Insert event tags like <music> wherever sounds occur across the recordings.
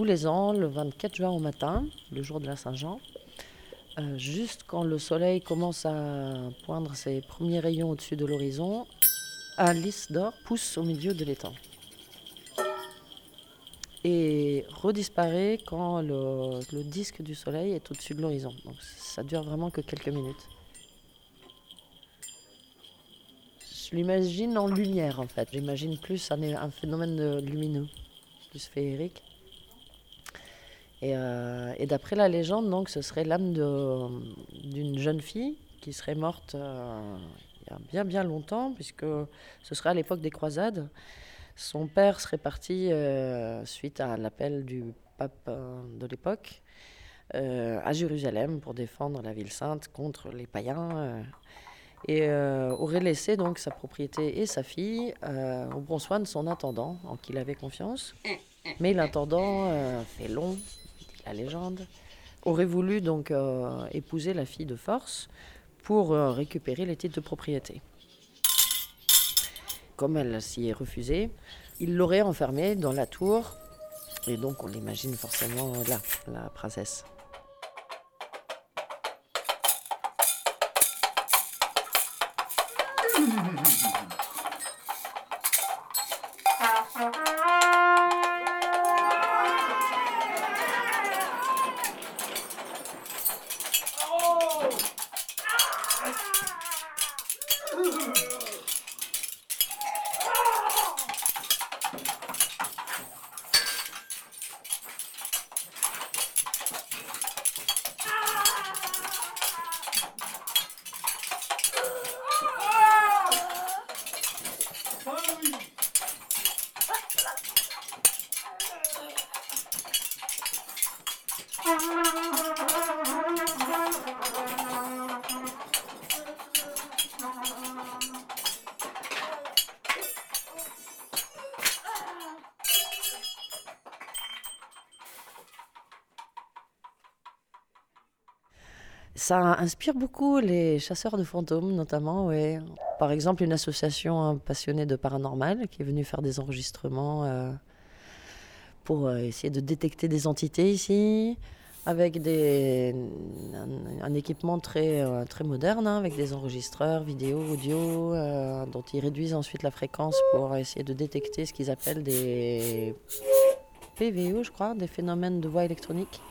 tous les ans, le 24 juin au matin, le jour de la Saint-Jean, euh, juste quand le soleil commence à poindre ses premiers rayons au-dessus de l'horizon, un lys d'or pousse au milieu de l'étang et redisparaît quand le, disque du soleil est au-dessus de l'horizon. Donc ça dure vraiment que quelques minutes. Je l'imagine en lumière en fait. J'imagine plus un, un phénomène lumineux, plus féerique. Et, euh, et d'après la légende, donc, ce serait l'âme d'une jeune fille qui serait morte euh, il y a bien bien longtemps, puisque ce serait à l'époque des croisades. Son père serait parti euh, suite à l'appel du pape de l'époque à Jérusalem pour défendre la ville sainte contre les païens et euh, aurait laissé donc sa propriété et sa fille euh, au bon soin de son intendant en qui il avait confiance. Mais l'intendant, euh, fait long, la légende, aurait voulu donc euh, épouser la fille de force pour euh, récupérer les titres de propriété. Comme elle s'y est refusée, il l'aurait enfermée dans la tour, et donc on l'imagine forcément là, la princesse. <laughs> Ah! Ça inspire beaucoup les chasseurs de fantômes, notamment. Par exemple, une association passionnée de paranormal qui est venue faire des enregistrements euh, pour euh, essayer de détecter des entités ici, avec des, un, équipement très, euh, très moderne, hein, avec des enregistreurs vidéo, audio, dont ils réduisent ensuite la fréquence pour essayer de détecter ce qu'ils appellent des PVE, je crois, des phénomènes de voix électronique.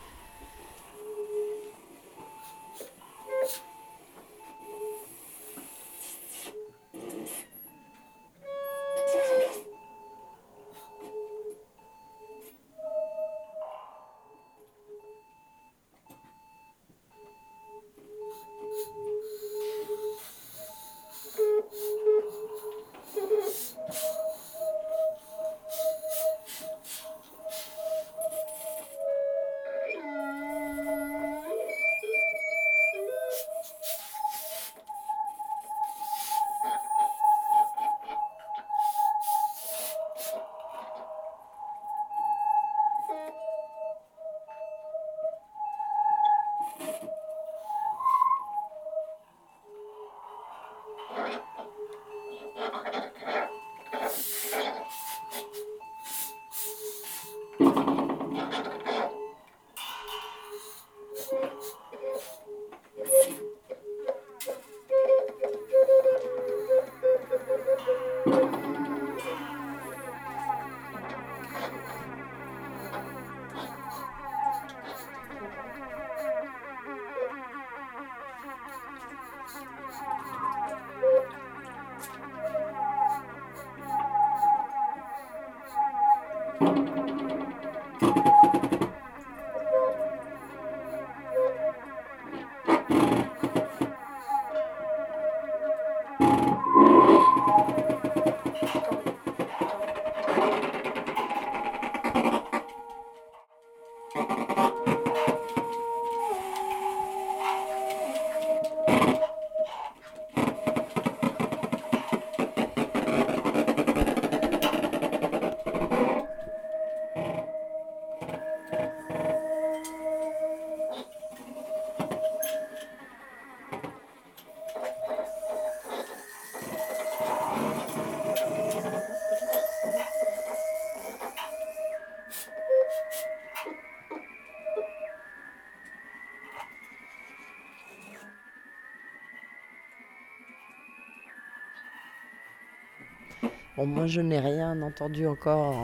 Moi, je n'ai rien entendu encore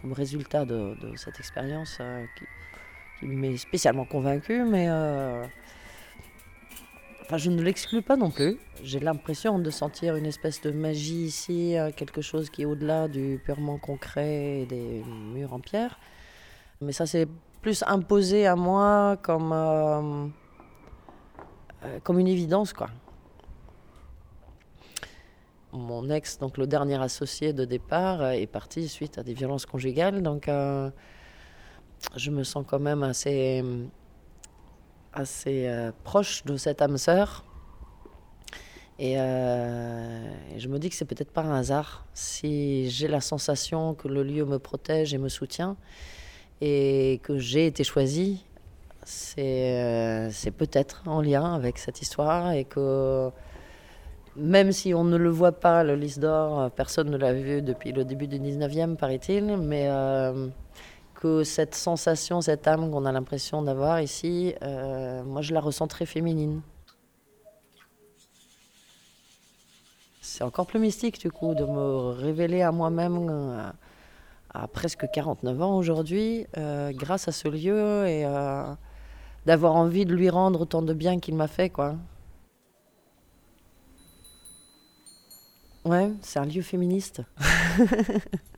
comme résultat de, cette expérience euh, qui, m'est spécialement convaincu, mais euh, enfin, je ne l'exclus pas non plus. J'ai l'impression de sentir une espèce de magie ici, quelque chose qui est au-delà du purement concret et des murs en pierre. Mais ça s'est plus imposé à moi comme, euh, comme une évidence, quoi mon ex, donc le dernier associé de départ, euh, est parti suite à des violences conjugales. Donc, euh, je me sens quand même assez, assez euh, proche de cette âme sœur. Et, je me dis que c'est peut-être pas un hasard si j'ai la sensation que le lieu me protège et me soutient et que j'ai été choisie. C'est peut-être en lien avec cette histoire et que même si on ne le voit pas, le lys d'or, euh, personne ne l'a vu depuis le début du 19e, paraît-il, mais euh, que cette sensation, cette âme qu'on a l'impression d'avoir ici, euh, moi je la ressens très féminine. C'est encore plus mystique du coup de me révéler à moi-même à presque 49 ans aujourd'hui, grâce à ce lieu et d'avoir envie de lui rendre autant de bien qu'il m'a fait quoi. Ouais, c'est un lieu féministe. <laughs>